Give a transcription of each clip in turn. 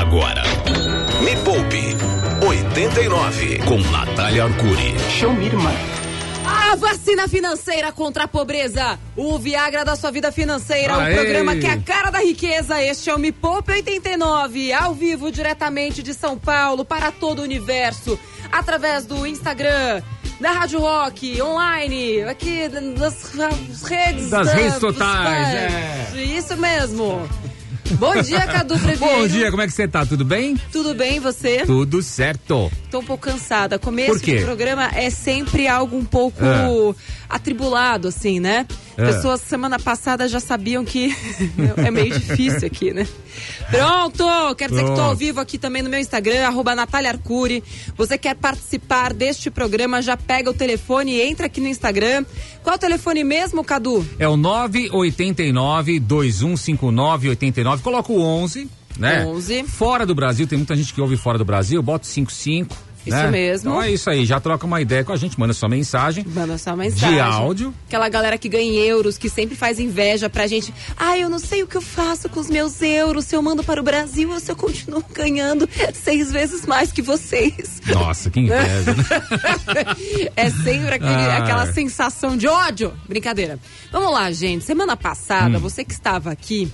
Agora. Me Poupe 89 com Natália Arcuri. Show me, irmã. A vacina financeira contra a pobreza. O Viagra da sua vida financeira. Aê. O programa que é a cara da riqueza. Este é o Me Poupe 89. Ao vivo, diretamente de São Paulo, para todo o universo. Através do Instagram. Da Rádio Rock, online, aqui das redes. Das da- redes dos totais, pais. é. Isso mesmo. Bom dia, Cadu Freviero. Bom dia, como é que você tá? Tudo bem? Tudo bem, você? Tudo certo. Tô um pouco cansada. Começo de programa é sempre algo um pouco É. atribulado, assim, né? É. Pessoas semana passada já sabiam que é meio difícil aqui, né? Pronto! Quero dizer que tô Pronto. ao vivo aqui também no meu Instagram, arroba Natália Arcuri. Você quer participar deste programa, já pega o telefone e entra aqui no Instagram. Qual o telefone mesmo, Cadu? É o 989 2159 89. Coloca o 11, né? 11. Fora do Brasil, tem muita gente que ouve fora do Brasil, bota o 55. Isso né? mesmo. Então é isso aí, já troca uma ideia com a gente, manda sua mensagem. Manda sua mensagem. De áudio. Aquela galera que ganha euros, que sempre faz inveja pra gente. Ah, eu não sei o que eu faço com os meus euros, se eu mando para o Brasil ou se eu continuo ganhando seis vezes mais que vocês. Nossa, que inveja. né? é sempre aquele- Ah. aquela sensação de ódio. Brincadeira. Vamos lá, gente. Semana passada, Hum. você que estava aqui.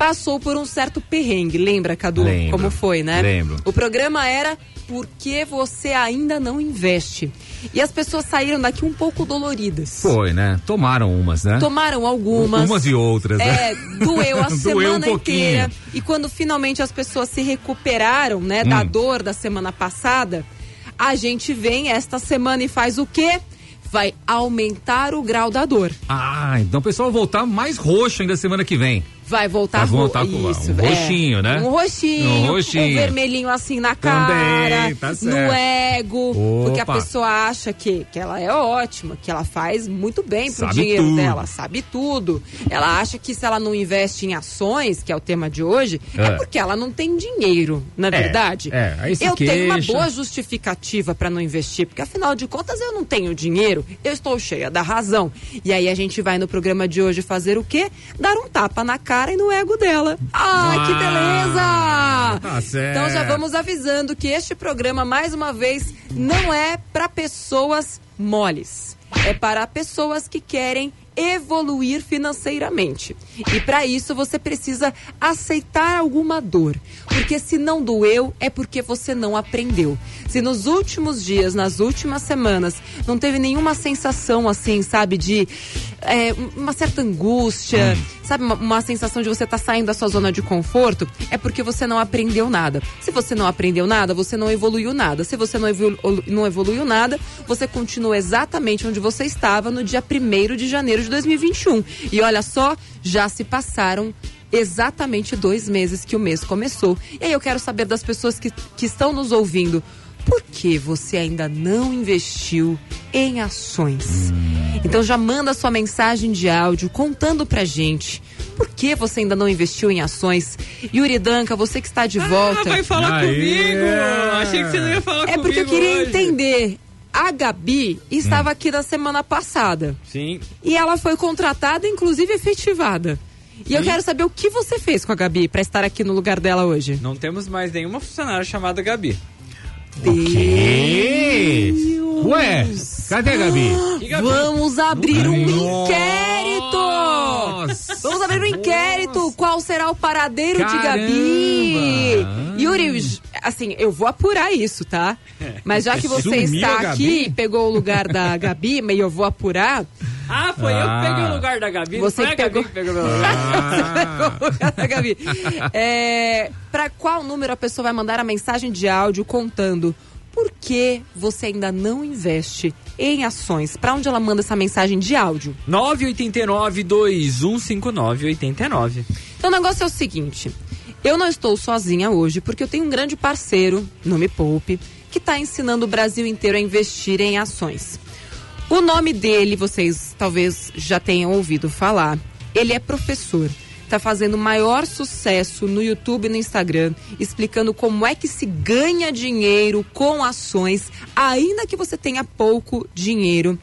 Passou por um certo perrengue, lembra, Cadu? Lembro. Como foi, né? Lembro. O programa era Por que você ainda não investe? E as pessoas saíram daqui um pouco doloridas. Foi, né? Tomaram umas, né? Tomaram algumas. Umas e outras, né? É, doeu a Doeu semana um inteira. E quando finalmente as pessoas se recuperaram, né, da Hum. dor da semana passada, a gente vem esta semana e faz o quê? Vai aumentar o grau da dor. Ah, então o pessoal vai voltar mais roxo ainda semana que vem. Vai voltar Vai voltar com isso, um é. roxinho, né? Um roxinho, Um um roxinho. vermelhinho assim na cara, Também, tá no ego, porque a Opa. pessoa acha que, que ela é ótima, que ela faz muito bem pro Sabe dinheiro tudo. dela, sabe tudo. Ela acha que se ela não investe em ações, que é o tema de hoje, é, É. porque ela não tem dinheiro, não é, É, verdade? é, aí se eu tenho uma queixa. boa justificativa para não investir, porque afinal de contas eu não tenho dinheiro, eu estou cheia da razão. E aí a gente vai no programa de hoje fazer o quê? Dar um tapa na cara e no ego dela. Ai, que beleza! Tá certo. Então já vamos avisando que este programa, mais uma vez, não é para pessoas moles. É para pessoas que querem evoluir financeiramente. E para isso você precisa aceitar alguma dor. Porque se não doeu, é porque você não aprendeu. Se nos últimos dias, nas últimas semanas, não teve nenhuma sensação assim, sabe, de é, uma certa angústia, sabe, uma, uma sensação de você estar saindo da sua zona de conforto, é porque você não aprendeu nada. Se você não aprendeu nada, você não evoluiu nada. Se você não, evolu não evoluiu nada, você continua exatamente onde você estava no dia 1 de janeiro de 2021. E olha só, já se passaram exatamente dois meses que o mês começou. E aí eu quero saber das pessoas que, que estão nos ouvindo. Por que você ainda não investiu em ações? Então já manda sua mensagem de áudio contando pra gente. Por que você ainda não investiu em ações? Yuri Danca, você que está de volta. Ah, vai falar Aê. comigo! Achei que você não ia falar é comigo. porque eu queria hoje. entender. A Gabi estava aqui da semana passada. Sim. E ela foi contratada, inclusive efetivada. E eu quero saber o que você fez com a Gabi pra estar aqui no lugar dela hoje. Não temos mais nenhuma funcionária chamada Gabi. Que? Ué, cadê a Gabi? Gabi? Vamos abrir um Nossa. inquérito! Vamos abrir um inquérito. Qual será o paradeiro de Gabi? Caramba. Yuri, assim, eu vou apurar isso, tá? Mas já que você Sumiu está aqui e pegou o lugar da Gabi, mas eu vou apurar. Ah, foi eu Ah. que peguei o lugar da Gabi. Você não foi que a Gabi pegou. que pegou meu lugar. Ah, Gabi. É, para qual número a pessoa vai mandar a mensagem de áudio contando por que você ainda não investe em ações? Para onde ela manda essa mensagem de áudio? 989-2159-89. Então o negócio é o seguinte: eu não estou sozinha hoje porque eu tenho um grande parceiro, não me poupe, que está ensinando o Brasil inteiro a investir em ações. O nome dele, vocês talvez já tenham ouvido falar. Ele é professor. Está fazendo maior sucesso no YouTube e no Instagram, explicando como é que se ganha dinheiro com ações, ainda que você tenha pouco dinheiro.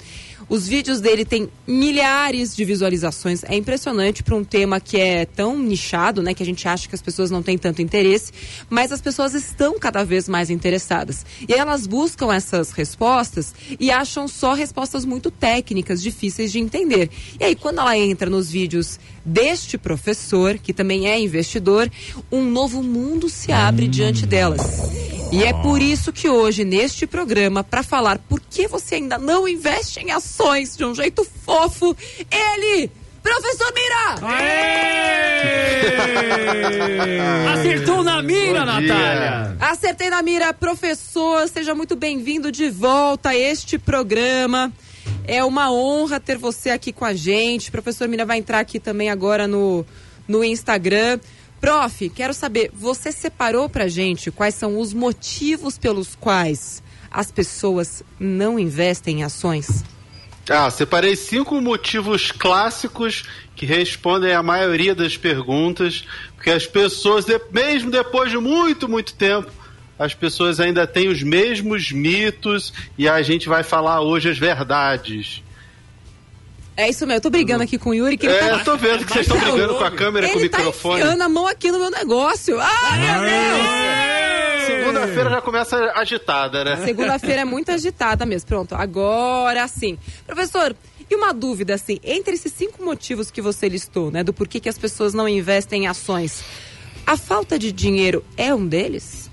Os vídeos dele têm milhares de visualizações. É impressionante para um tema que é tão nichado, né? Que a gente acha que as pessoas não têm tanto interesse, mas as pessoas estão cada vez mais interessadas. E aí elas buscam essas respostas e acham só respostas muito técnicas, difíceis de entender. E aí, quando ela entra nos vídeos deste professor, que também é investidor, um novo mundo se abre diante delas. E é por isso que hoje, neste programa, para falar por que você ainda não investe em ações de um jeito fofo, ele, Professor Mira! Acertou na mira, Bom dia. Natália! Acertei na mira, professor. Seja muito bem-vindo de volta a este programa. É uma honra ter você aqui com a gente. Professor Mira vai entrar aqui também agora no, no Instagram. Prof, quero saber, você separou pra gente quais são os motivos pelos quais as pessoas não investem em ações? Ah, separei cinco motivos clássicos que respondem a maioria das perguntas, porque as pessoas, mesmo depois de muito, muito tempo, as pessoas ainda têm os mesmos mitos e a gente vai falar hoje as verdades. É isso mesmo, eu tô brigando aqui com o Yuri, que ele É, tá... eu tô vendo que vocês estão brigando com a câmera e com o Ele tá microfone. enfiando a mão aqui no meu negócio. Ai, meu Deus! Segunda-feira já começa agitada, né? Segunda-feira é muito agitada mesmo. Pronto, agora sim. Professor, e uma dúvida assim, entre esses cinco motivos que você listou, né, do porquê que as pessoas não investem em ações, a falta de dinheiro é um deles?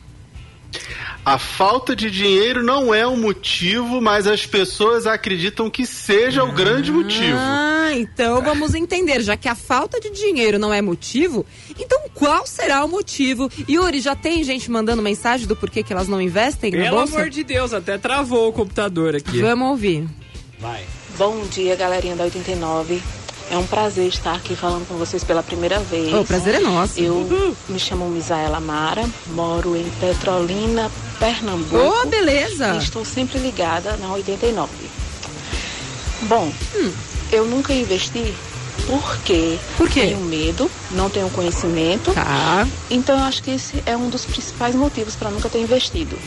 A falta de dinheiro não é um motivo, mas as pessoas acreditam que seja o grande motivo. Ah, então vamos entender. Já que a falta de dinheiro não é motivo, então qual será o motivo? Yuri, já tem gente mandando mensagem do porquê que elas não investem na Pelo bolsa? amor de Deus, até travou o computador aqui. Vamos ouvir. Vai. Bom dia, galerinha da 89. É um prazer estar aqui falando com vocês pela primeira vez. O prazer é nosso. Eu me chamo Misaela Mara, moro em Petrolina, Pernambuco. Ô, beleza! E estou sempre ligada na 89. Bom, Hum. eu nunca investi porque Por quê? tenho medo, não tenho conhecimento. Tá. Então eu acho que esse é um dos principais motivos para nunca ter investido.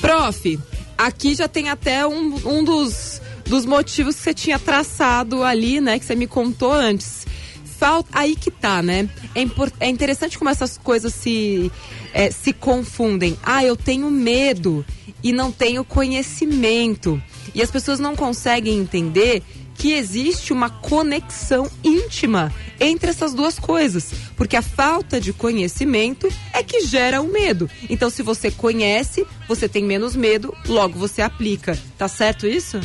Prof, aqui já tem até um, um dos, dos motivos que você tinha traçado ali, né? Que você me contou antes. Falta, aí que tá, né? É, impor- é interessante como essas coisas se, é, se confundem. Ah, eu tenho medo e não tenho conhecimento. E as pessoas não conseguem entender que existe uma conexão íntima entre essas duas coisas. Porque a falta de conhecimento é que gera o medo. Então, se você conhece, você tem menos medo, logo você aplica. Tá certo isso?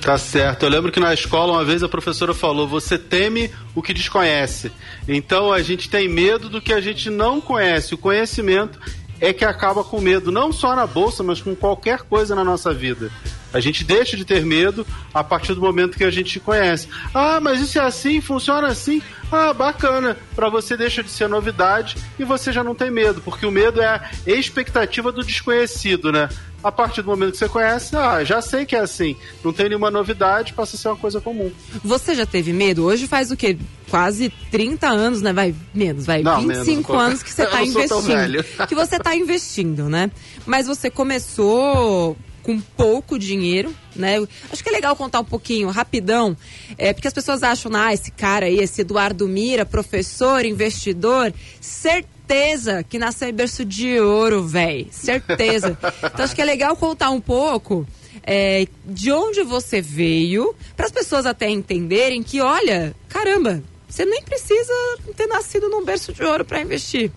Tá certo. Eu lembro que na escola uma vez a professora falou: você teme o que desconhece. Então a gente tem medo do que a gente não conhece. O conhecimento é que acaba com medo, não só na bolsa, mas com qualquer coisa na nossa vida. A gente deixa de ter medo a partir do momento que a gente conhece. Ah, mas isso é assim, funciona assim. Ah, bacana. Para você deixa de ser novidade e você já não tem medo, porque o medo é a expectativa do desconhecido, né? A partir do momento que você conhece, ah, já sei que é assim. Não tem nenhuma novidade, passa a ser uma coisa comum. Você já teve medo? Hoje faz o quê? Quase 30 anos, né? Vai menos, vai Não, 25 menos, anos que você está investindo. Que você está investindo, né? Mas você começou com pouco dinheiro, né? Acho que é legal contar um pouquinho, rapidão, é, porque as pessoas acham, ah, esse cara aí, esse Eduardo Mira, professor, investidor, certeza que nasceu em berço de ouro, véi, certeza. Então acho que é legal contar um pouco é, de onde você veio, para as pessoas até entenderem que, olha, caramba, você nem precisa ter nascido num berço de ouro para investir.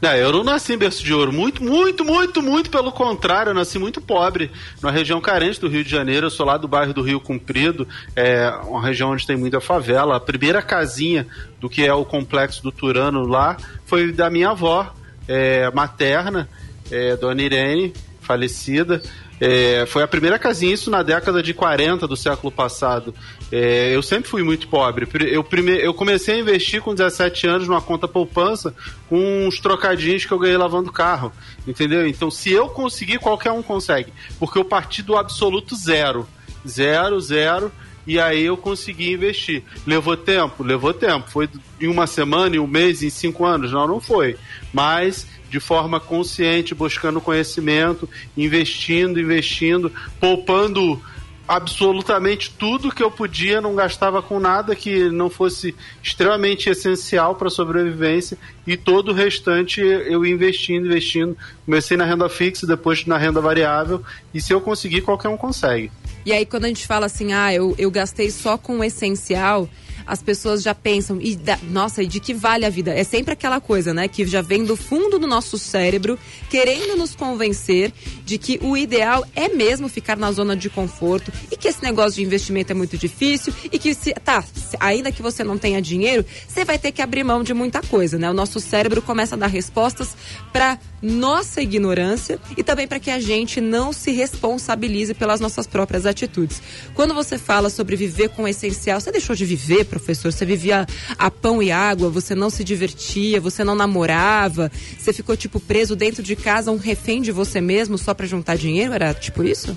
Não, eu não nasci em berço de ouro. Muito, muito, muito, muito pelo contrário. Eu nasci muito pobre, numa região carente do Rio de Janeiro. Eu sou lá do bairro do Rio Comprido, é uma região onde tem muita favela. A primeira casinha do que é o complexo do Turano lá foi da minha avó é, materna, é, Dona Irene, falecida. É, foi a primeira casinha, isso na década de 40 do século passado. É, eu sempre fui muito pobre. Eu, prime... eu comecei a investir com 17 anos numa conta poupança com uns trocadinhos que eu ganhei lavando carro. Entendeu? Então, se eu conseguir, qualquer um consegue. Porque eu parti do absoluto zero. Zero, zero. E aí eu consegui investir. Levou tempo? Levou tempo. Foi em uma semana, em um mês, em cinco anos? Não, não foi. Mas de forma consciente, buscando conhecimento, investindo, investindo, poupando absolutamente tudo que eu podia, não gastava com nada que não fosse extremamente essencial para a sobrevivência e todo o restante eu investindo, investindo. Comecei na renda fixa, depois na renda variável e se eu conseguir, qualquer um consegue. E aí quando a gente fala assim, ah, eu, eu gastei só com o essencial, as pessoas já pensam, e da, nossa, e de que vale a vida? É sempre aquela coisa, né? Que já vem do fundo do nosso cérebro, querendo nos convencer de que o ideal é mesmo ficar na zona de conforto e que esse negócio de investimento é muito difícil e que, se, tá, ainda que você não tenha dinheiro, você vai ter que abrir mão de muita coisa, né? O nosso cérebro começa a dar respostas para nossa ignorância e também para que a gente não se responsabilize pelas nossas próprias atitudes. Quando você fala sobre viver com o essencial, você deixou de viver, professor? Você vivia a pão e água, você não se divertia, você não namorava, você ficou tipo preso dentro de casa, um refém de você mesmo só para juntar dinheiro? Era tipo isso?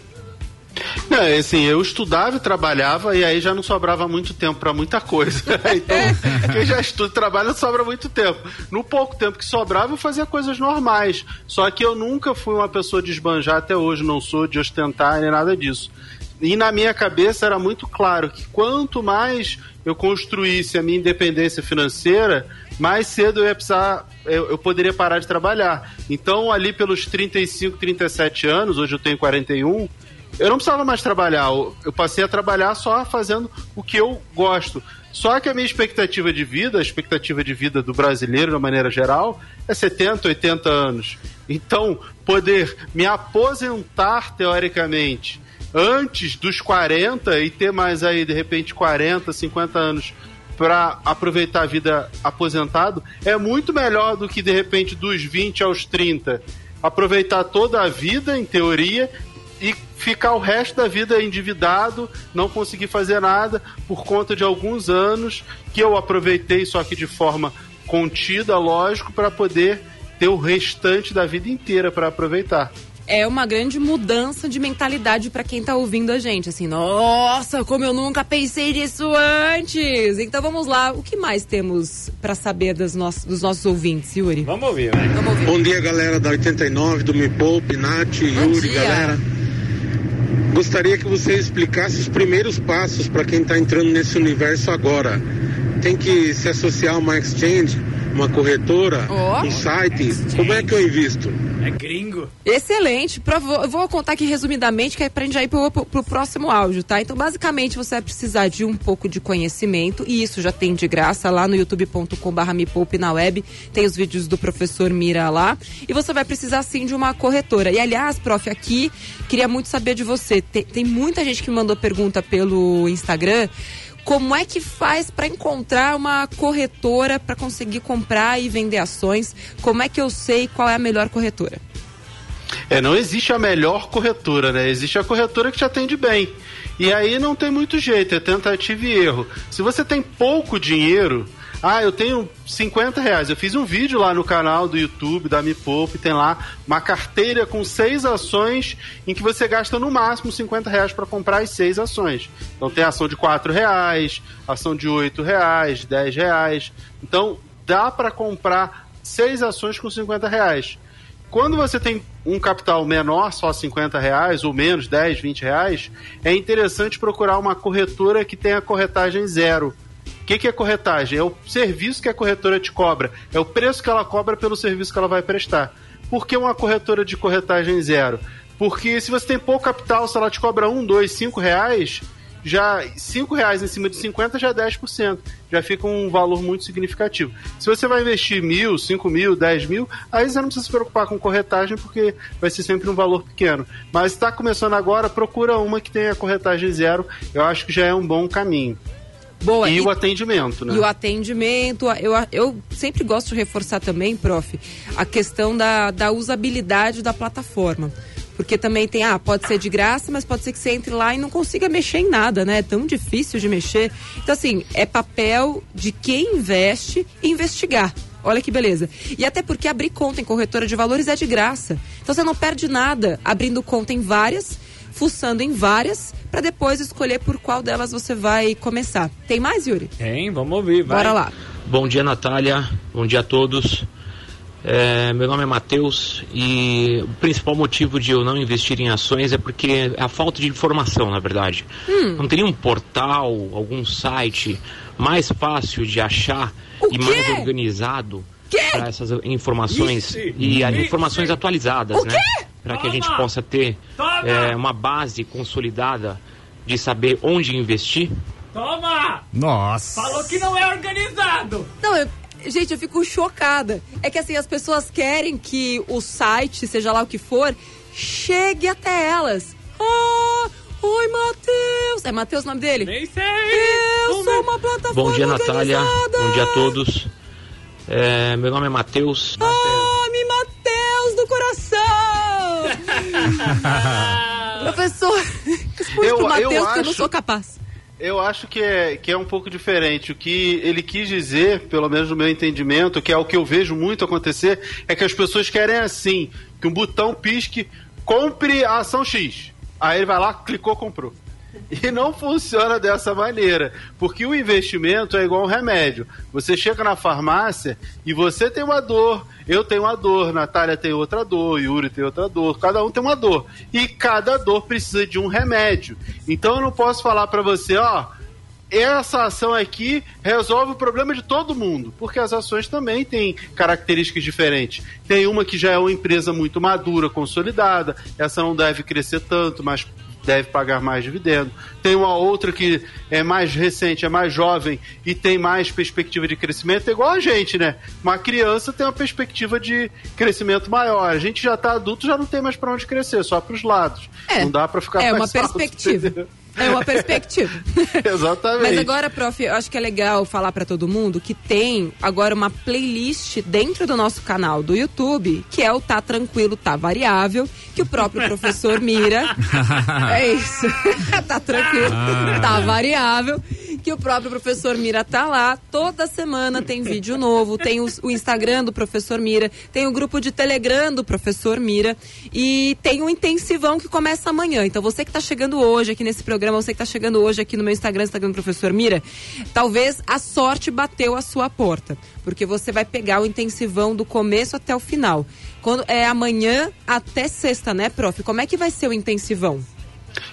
Não, é assim, eu estudava e trabalhava e aí já não sobrava muito tempo para muita coisa. então, quem já estuda e trabalha sobra muito tempo. No pouco tempo que sobrava, eu fazia coisas normais. Só que eu nunca fui uma pessoa de esbanjar, até hoje não sou, de ostentar nem nada disso. E na minha cabeça era muito claro que quanto mais eu construísse a minha independência financeira, mais cedo eu ia precisar, eu, eu, poderia parar de trabalhar. Então, ali pelos 35, 37 anos, hoje eu tenho 41, eu não precisava mais trabalhar. Eu passei a trabalhar só fazendo o que eu gosto. Só que a minha expectativa de vida, a expectativa de vida do brasileiro, de maneira geral, é 70, 80 anos. Então, poder me aposentar teoricamente antes dos 40 e ter mais aí, de repente, 40, 50 anos para aproveitar a vida aposentado é muito melhor do que, de repente, dos 20 aos 30 aproveitar toda a vida, em teoria, e ficar o resto da vida endividado, não conseguir fazer nada por conta de alguns anos que eu aproveitei, só que de forma contida, lógico, para poder ter o restante da vida inteira para aproveitar. É uma grande mudança de mentalidade para quem tá ouvindo a gente, assim, nossa, como eu nunca pensei nisso antes. Então vamos lá, o que mais temos para saber dos nossos, dos nossos ouvintes, Yuri? Vamos ouvir, né? Vamos ouvir. Bom dia, galera da 89, do Me Poupe, Nath, Bom Yuri, dia. galera. Gostaria que você explicasse os primeiros passos para quem está entrando nesse universo agora. Tem que se associar a uma exchange, uma corretora, oh. um site. Como é que eu invisto? É gringo. Excelente. Eu vou contar aqui resumidamente, que é pra gente já ir pro, pro, pro, próximo áudio, tá? Então, basicamente, você vai precisar de um pouco de conhecimento, e isso já tem de graça lá no youtube.com.br me poupe na web. Tem os vídeos do professor Mira lá. E você vai precisar, sim, de uma corretora. E, aliás, prof, aqui, queria muito saber de você. Tem, tem muita gente que mandou pergunta pelo Instagram como é que faz para encontrar uma corretora para conseguir comprar e vender ações? Como é que eu sei qual é a melhor corretora? É, não existe a melhor corretora, né? Existe a corretora que te atende bem. E aí não tem muito jeito, é tentativa e erro. Se você tem pouco dinheiro, ah, eu tenho 50 reais. Eu fiz um vídeo lá no canal do YouTube da Me Poupe, tem lá uma carteira com seis ações em que você gasta no máximo 50 reais para comprar as seis ações. Então tem ação de 4 reais, ação de 8 reais, 10 reais. Então dá para comprar seis ações com 50 reais. Quando você tem um capital menor, só 50 reais, ou menos, 10, 20 reais, é interessante procurar uma corretora que tenha corretagem zero que, que é corretagem? É o serviço que a corretora te cobra, é o preço que ela cobra pelo serviço que ela vai prestar. Por que uma corretora de corretagem zero? Porque se você tem pouco capital, se ela te cobra um, dois, cinco reais, já cinco reais em cima de 50 já é 10%. Já fica um valor muito significativo. Se você vai investir mil, cinco mil, dez mil, aí você não precisa se preocupar com corretagem, porque vai ser sempre um valor pequeno. Mas está começando agora, procura uma que tenha corretagem zero. Eu acho que já é um bom caminho. Boa. E, e, o atendimento, né? E o atendimento, eu, eu sempre gosto de reforçar também, prof, a questão da, da usabilidade da plataforma. Porque também tem, ah, pode ser de graça, mas pode ser que você entre lá e não consiga mexer em nada, né? É tão difícil de mexer. Então, assim, é papel de quem investe investigar. Olha que beleza. E até porque abrir conta em corretora de valores é de graça. Então você não perde nada abrindo conta em várias fuçando em várias para depois escolher por qual delas você vai começar. Tem mais, Yuri? Tem, vamos ouvir, vai. Bora lá. Bom dia, Natália. Bom dia a todos. É, meu nome é Matheus e o principal motivo de eu não investir em ações é porque é a falta de informação, na verdade. Hum. Não teria um portal, algum site mais fácil de achar O e quê? mais organizado para essas informações Ixi, e ixi. informações atualizadas, O né? Para que a gente possa ter Toma! É, uma base consolidada de saber onde investir. Toma! Nossa. Falou que não é organizado! Não, eu- gente, eu fico chocada. É que assim, as pessoas querem que o site, seja lá o que for, chegue até elas. Ah, oi, Matheus. É Matheus o nome dele? Nem sei! Eu sou uma plataforma Bom dia, Natália. organizada. Bom dia a todos. É, meu nome é Matheus. Ame Professor, responde Eu- pro eu Matheus que eu não acho- sou capaz. Eu acho que é, que é um pouco diferente. O que ele quis dizer, pelo menos no meu entendimento, que é o que eu vejo muito acontecer, é que as pessoas querem assim, que um botão pisque, compre a ação X. Aí ele vai lá, clicou, comprou. E não funciona dessa maneira, porque o investimento é igual um remédio. Você chega na farmácia e você tem uma dor, eu tenho uma dor, Natália tem outra dor, Yuri tem outra dor, cada um tem uma dor. E cada dor precisa de um remédio. Então eu não posso falar pra você, ó, essa ação aqui resolve o problema de todo mundo, porque as ações também têm características diferentes. Tem uma que já é uma empresa muito madura, consolidada, essa não deve crescer tanto, mas deve pagar mais dividendo. Tem uma outra que é mais recente, é mais jovem e tem mais perspectiva de crescimento, é igual a gente, né? Uma criança tem uma perspectiva de crescimento maior. A gente já tá adulto, já não tem mais para onde crescer, só para os lados. É, não dá para ficar É uma perspectiva. entendeu? É uma perspectiva. Exatamente. Mas agora, prof, eu acho que é legal falar pra todo mundo que tem agora uma playlist dentro do nosso canal do YouTube, que é o Tá Tranquilo, Tá Variável, que o próprio professor Mira. é isso. tá tranquilo, tá variável. Que o próprio professor Mira tá lá. Toda semana tem vídeo novo. Tem os- o Instagram do professor Mira, tem o grupo de Telegram do professor Mira e tem um intensivão que começa amanhã. Então você que tá chegando hoje aqui nesse programa, você que tá chegando hoje aqui no meu Instagram, Instagram do professor Mira, talvez a sorte bateu a sua porta, porque você vai pegar o intensivão do começo até o final. Quando é amanhã até sexta, né, prof? Como é que vai ser o intensivão?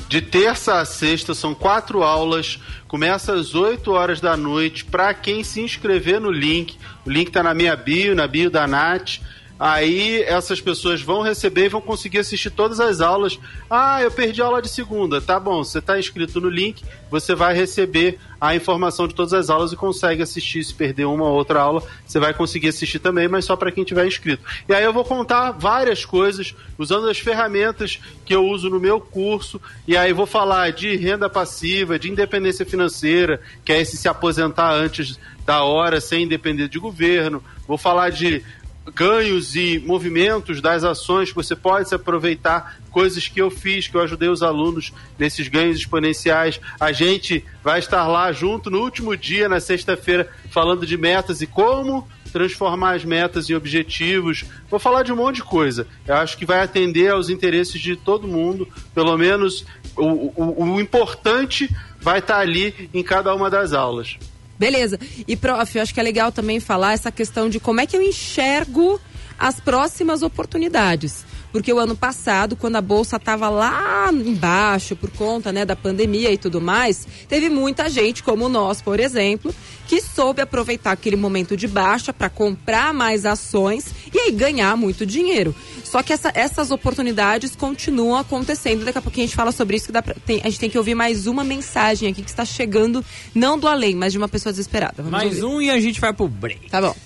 De terça a sexta são quatro aulas. Começa às 8 horas da noite. Para quem se inscrever no link, o link está na minha bio, na bio da Nath. Aí essas pessoas vão receber e vão conseguir assistir todas as aulas. Ah, eu perdi a aula de segunda. Tá bom, você está inscrito no link, você vai receber a informação de todas as aulas e consegue assistir. Se perder uma ou outra aula, você vai conseguir assistir também, mas só para quem tiver inscrito. E aí eu vou contar várias coisas usando as ferramentas que eu uso no meu curso. E aí vou falar de renda passiva, de independência financeira, que é esse se aposentar antes da hora sem depender de governo. Vou falar de ganhos e movimentos das ações que você pode se aproveitar, coisas que eu fiz, que eu ajudei os alunos nesses ganhos exponenciais. A gente vai estar lá junto no último dia, na sexta-feira, falando de metas e como transformar as metas em objetivos. Vou falar de um monte de coisa. Eu acho que vai atender aos interesses de todo mundo, pelo menos o, o, o importante vai estar ali em cada uma das aulas. Beleza. E, prof, eu acho que é legal também falar essa questão de como é que eu enxergo as próximas oportunidades. Porque o ano passado, quando a bolsa estava lá embaixo por conta né, da pandemia e tudo mais, teve muita gente, como nós, por exemplo, que soube aproveitar aquele momento de baixa para comprar mais ações e aí ganhar muito dinheiro. Só que essa- essas oportunidades continuam acontecendo. Daqui a pouquinho a gente fala sobre isso. Que dá pra- tem- a gente tem que ouvir mais uma mensagem aqui que está chegando, não do além, mas de uma pessoa desesperada. Vamos Mais ouvir. um e a gente vai pro break. Tá bom.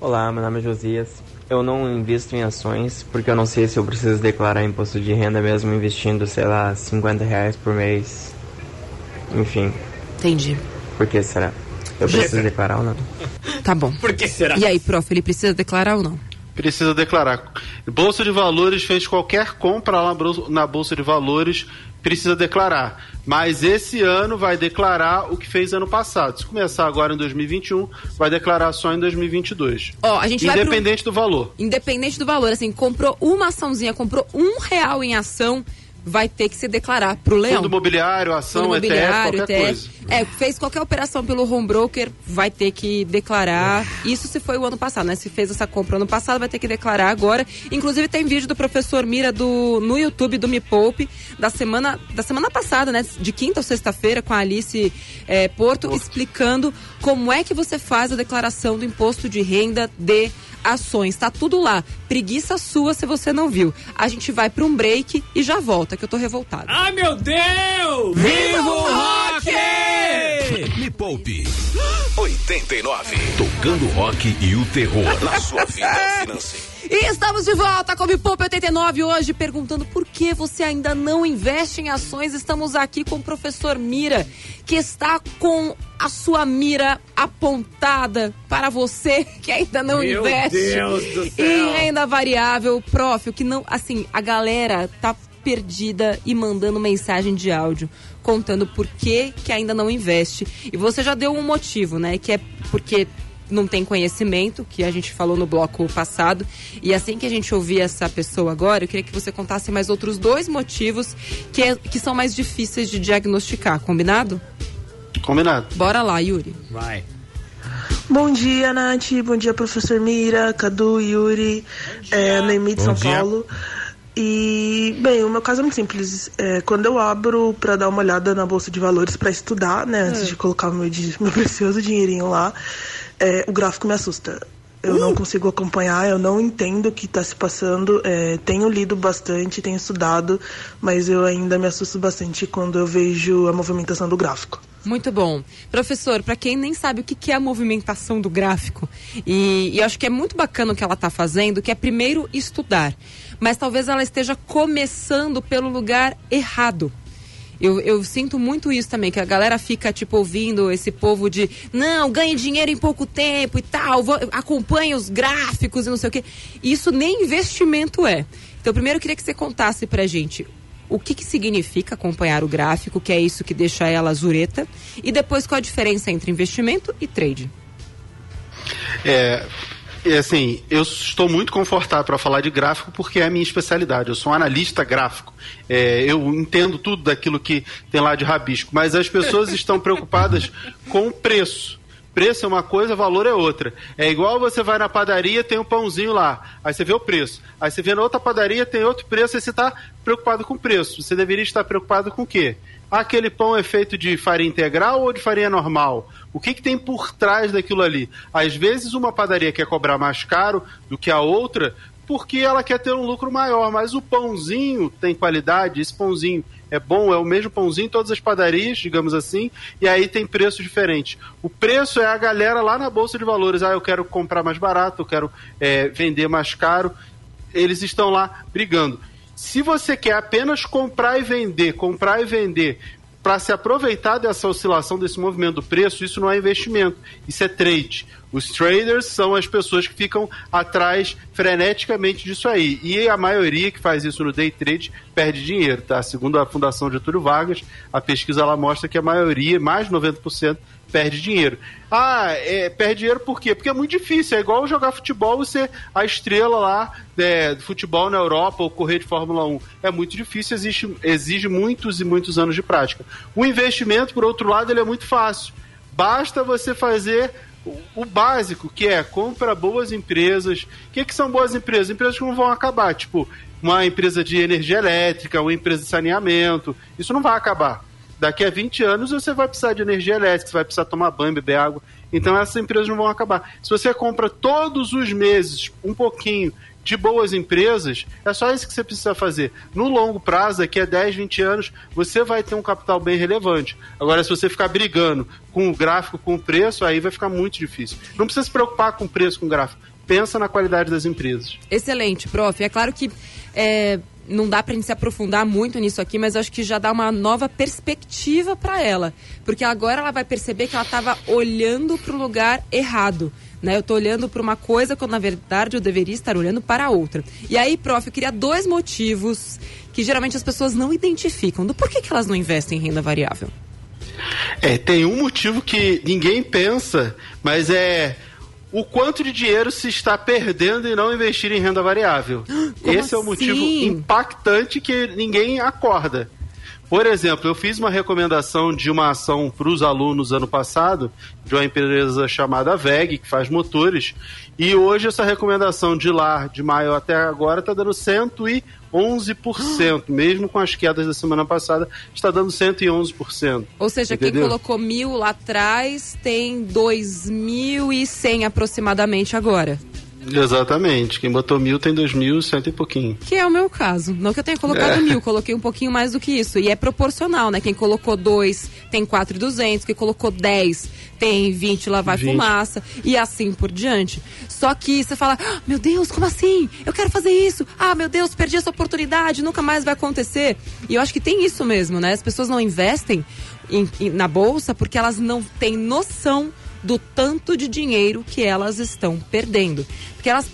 Olá, meu nome é Josias. Eu não invisto em ações porque eu não sei se eu preciso declarar imposto de renda mesmo investindo, sei lá, 50 reais por mês. Enfim, Entendi. por que será? Eu preciso declarar ou não? Tá bom. Por que será? E aí, prof, ele precisa declarar ou não? Precisa declarar. Bolsa de Valores fez qualquer compra lá na Bolsa- na Bolsa de Valores, precisa declarar. Mas esse ano vai declarar o que fez ano passado. Se começar agora em 2021, vai declarar só em 2022. Ó, a gente vai pro- Independente do valor. Independente do valor, assim, comprou uma açãozinha, comprou um real em ação, vai ter que se declarar pro leão. Fundo imobiliário, ação, Fundo ETF, qualquer coisa. É, fez qualquer operação pelo home broker, vai ter que declarar. Isso se foi o ano passado, né? Se fez essa compra ano passado, vai ter que declarar agora. Inclusive tem vídeo do professor Mira do, no YouTube do Me Poupe, da semana, da semana passada, né? De quinta ou sexta-feira, com a Alice é, Porto, explicando como é que você faz a declaração do imposto de renda de ações. Tá tudo lá. Preguiça sua se você não viu. A gente vai para um break e já volta, que eu tô revoltada. Ai, meu Deus! Viva o rock! Me Poupe 89. Tocando rock e o terror na sua vida financeira. E estamos de volta com o Poupe 89 hoje, perguntando por que você ainda não investe em ações. Estamos aqui com o professor Mira, que está com a sua mira apontada para você que ainda não Meu investe Deus do em céu. renda variável. Prof, o que não, assim, a galera tá perdida e mandando mensagem de áudio contando por que que ainda não investe. E você já deu um motivo, né? Que é porque não tem conhecimento, que a gente falou no bloco passado. E assim que a gente ouvir essa pessoa agora, eu queria que você contasse mais outros dois motivos que, é- que são mais difíceis de diagnosticar, combinado? Combinado. Bora lá, Yuri. Vai. Bom dia, Nath. Bom dia, professor Mira, Cadu, Yuri, é, Noemi de Bom São dia. Paulo. E, bem, o meu caso é muito simples. É, quando eu abro para dar uma olhada na Bolsa de Valores para estudar, né, antes de colocar o meu, meu precioso dinheirinho lá, é, o gráfico me assusta. Eu não consigo acompanhar, eu não entendo o que está se passando. é, tenho lido bastante, tenho estudado, mas eu ainda me assusto bastante quando eu vejo a movimentação do gráfico. Muito bom. Professor, para quem nem sabe o que que é a movimentação do gráfico, e, e acho que é muito bacana o que ela está fazendo, que é primeiro estudar. Mas talvez ela esteja começando pelo lugar errado. Eu, eu sinto muito isso também, que a galera fica, tipo, ouvindo esse povo de não, ganhe dinheiro em pouco tempo e tal, vou, acompanhe os gráficos e não sei o quê. Isso nem investimento é. Então, primeiro eu queria que você contasse pra gente o que, que significa acompanhar o gráfico, que é isso que deixa ela zureta, e depois qual a diferença entre investimento e trade. É, assim, eu estou muito confortável para falar de gráfico porque é a minha especialidade. Eu sou um analista gráfico. É, eu entendo tudo daquilo que tem lá de rabisco, mas as pessoas estão preocupadas com o preço. Preço é uma coisa, valor é outra. É igual você vai na padaria, tem um pãozinho lá, aí você vê o preço. Aí você vê na outra padaria, tem outro preço, aí você está preocupado com o preço. Você deveria estar preocupado com o quê? Aquele pão é feito de farinha integral ou de farinha normal? O que, que tem por trás daquilo ali? Às vezes uma padaria quer cobrar mais caro do que a outra porque ela quer ter um lucro maior, mas o pãozinho tem qualidade, esse pãozinho é bom, é o mesmo pãozinho em todas as padarias, digamos assim, e aí tem preços diferentes. O preço é a galera lá na Bolsa de Valores, ah, eu quero comprar mais barato, eu quero é, vender mais caro, eles estão lá brigando. Se você quer apenas comprar e vender, comprar e vender, para se aproveitar dessa oscilação, desse movimento do preço, isso não é investimento, isso é trade. Os traders são as pessoas que ficam atrás freneticamente disso aí. E a maioria que faz isso no day trade perde dinheiro, tá? Segundo a Fundação Getúlio Vargas, a pesquisa lá mostra que a maioria, mais de 90%, perde dinheiro. Ah, é, perde dinheiro por quê? Porque é muito difícil. É igual jogar futebol, você, a estrela lá é, do futebol na Europa ou correr de Fórmula 1. É muito difícil, exige, exige muitos e muitos anos de prática. O investimento, por outro lado, ele é muito fácil. Basta você fazer o- o básico, que é compra boas empresas. O que, que são boas empresas? Empresas que não vão acabar, tipo uma empresa de energia elétrica, uma empresa de saneamento. Isso não vai acabar. Daqui a 20 anos você vai precisar de energia elétrica, você vai precisar tomar banho, beber água. Então essas empresas não vão acabar. Se você compra todos os meses um pouquinho de boas empresas, é só isso que você precisa fazer. No longo prazo, daqui a 10, 20 anos, você vai ter um capital bem relevante. Agora, se você ficar brigando com o gráfico, com o preço, aí vai ficar muito difícil. Não precisa se preocupar com o preço, com o gráfico. Pensa na qualidade das empresas. Excelente, prof. É claro que é, não dá pra gente se aprofundar muito nisso aqui, mas acho que já dá uma nova perspectiva para ela. Porque agora ela vai perceber que ela estava olhando para o lugar errado. Né? Eu tô olhando para uma coisa quando na verdade eu deveria estar olhando para outra. E aí, prof, eu queria dois motivos que geralmente as pessoas não identificam do porquê que elas não investem em renda variável. É, tem um motivo que ninguém pensa, mas é o quanto de dinheiro se está perdendo em não investir em renda variável. Como Esse é o motivo assim? impactante que ninguém acorda. Por exemplo, eu fiz uma recomendação de uma ação para os alunos ano passado, de uma empresa chamada VEG, que faz motores, e hoje essa recomendação de lá, de maio até agora, está dando 111%, mesmo com as quedas da semana passada, está dando 111%. Ou seja, quem Entendeu? colocou mil lá atrás tem 2.100 aproximadamente agora. Exatamente. Quem botou mil tem dois mil, cento e pouquinho. Que é o meu caso. Não que eu tenha colocado É. mil, coloquei um pouquinho mais do que isso. E é proporcional, né? Quem colocou dois tem 4,200, quem colocou 10 tem 20 lá vai 20. fumaça e assim por diante. Só que você fala, "Ah, meu Deus, como assim? Eu quero fazer isso. Ah, meu Deus, perdi essa oportunidade, nunca mais vai acontecer. E eu acho que tem isso mesmo, né? As pessoas não investem em- em- na bolsa porque elas não têm noção do tanto de dinheiro que elas estão perdendo. Porque elas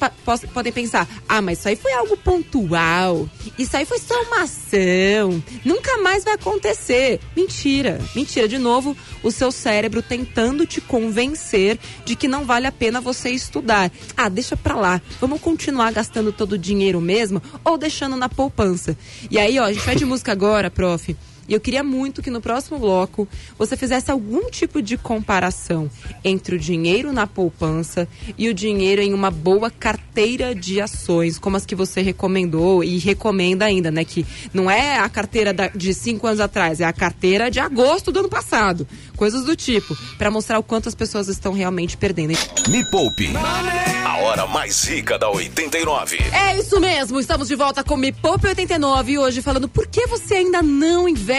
podem pensar, ah, mas isso aí foi algo pontual, isso aí foi só uma ação, nunca mais vai acontecer. Mentira, mentira. De novo, o seu cérebro tentando te convencer de que não vale a pena você estudar. Ah, deixa pra lá, vamos continuar gastando todo o dinheiro mesmo ou deixando na poupança. E aí, ó, a gente vai de música agora, prof. E eu queria muito que no próximo bloco você fizesse algum tipo de comparação entre o dinheiro na poupança e o dinheiro em uma boa carteira de ações, como as que você recomendou e recomenda ainda, né? Que não é a carteira da- de cinco anos atrás, é a carteira de agosto do ano passado. Coisas do tipo, para mostrar o quanto as pessoas estão realmente perdendo. Me Poupe. A hora mais rica da 89. É isso mesmo, estamos de volta com Me Poupe 89 e hoje falando por que você ainda não investe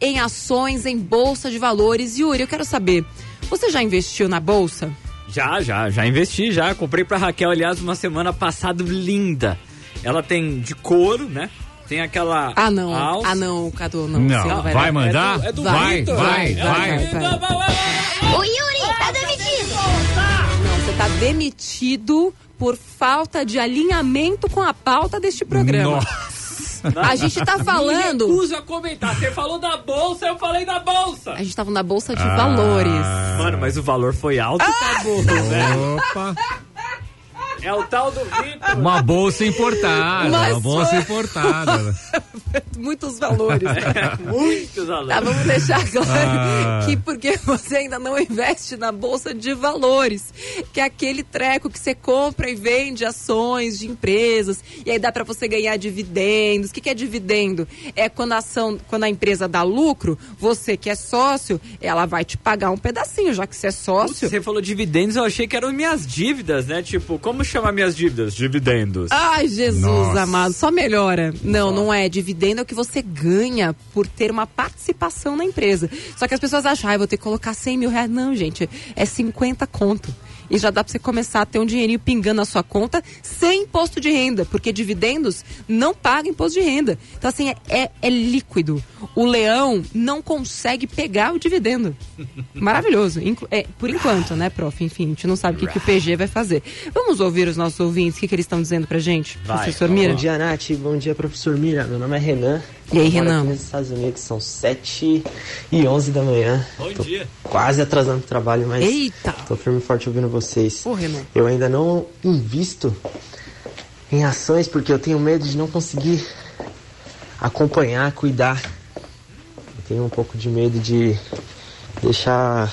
em ações em bolsa de valores. Yuri, eu quero saber, você já investiu na bolsa? Já, já, já investi, já. Comprei pra Raquel, aliás, uma semana passada linda. Ela tem de couro, né? Tem aquela. Ah, não. alça. Ah, não, Cadu, não. Não, vai dar. mandar? É do, é do Vai, Vitor. vai, É do vai. Vitor. O Yuri tá demitido. Não, você tá demitido por falta de alinhamento com a pauta deste programa. A gente tá Me falando. recuso a comentar. Você falou da bolsa, eu falei da bolsa. A gente tava na bolsa de Ah. valores. Mano, mas o valor foi alto, tá bom, velho. Opa. É o tal do Vitor. Uma bolsa importada. Mas uma bolsa foi- importada. Muitos valores. Muitos alunos. Tá, vamos deixar claro Ah. que porque você ainda não investe na bolsa de valores, que é aquele treco que você compra e vende ações de empresas e aí dá pra você ganhar dividendos. O que, que é dividendo? É quando a ação, quando a empresa dá lucro, você que é sócio, ela vai te pagar um pedacinho, já que você é sócio. Você falou dividendos, eu achei que eram minhas dívidas, né? Tipo, como chamar minhas dívidas? Dividendos. Ai, Jesus Nossa. amado, só melhora. Não, não é. Dividendo é o que você ganha por ter uma participação na empresa. Só que as pessoas acham, ah, vou ter que colocar 100 mil reais. Não, gente, é 50 conto. E já dá pra você começar a ter um dinheirinho pingando na sua conta sem imposto de renda, porque dividendos não pagam imposto de renda. Então, assim, é, é, é líquido. O leão não consegue pegar o dividendo. Maravilhoso. Inclu- é, por enquanto, né, prof? Enfim, a gente não sabe o que, que o PG vai fazer. Vamos ouvir os nossos ouvintes, o que, que eles estão dizendo pra gente? Vai. Professor Mira? Bom dia, Nath. Bom dia, professor Mira. Meu nome é Renan. E aí, Renan? aqui nos Estados Unidos são 7 e 11 da manhã. Bom Tô dia. Quase atrasando o trabalho, mas Eita! tô firme e forte ouvindo vocês. Ô, Renan. Eu ainda não invisto em ações porque eu tenho medo de não conseguir acompanhar, cuidar. Eu tenho um pouco de medo de deixar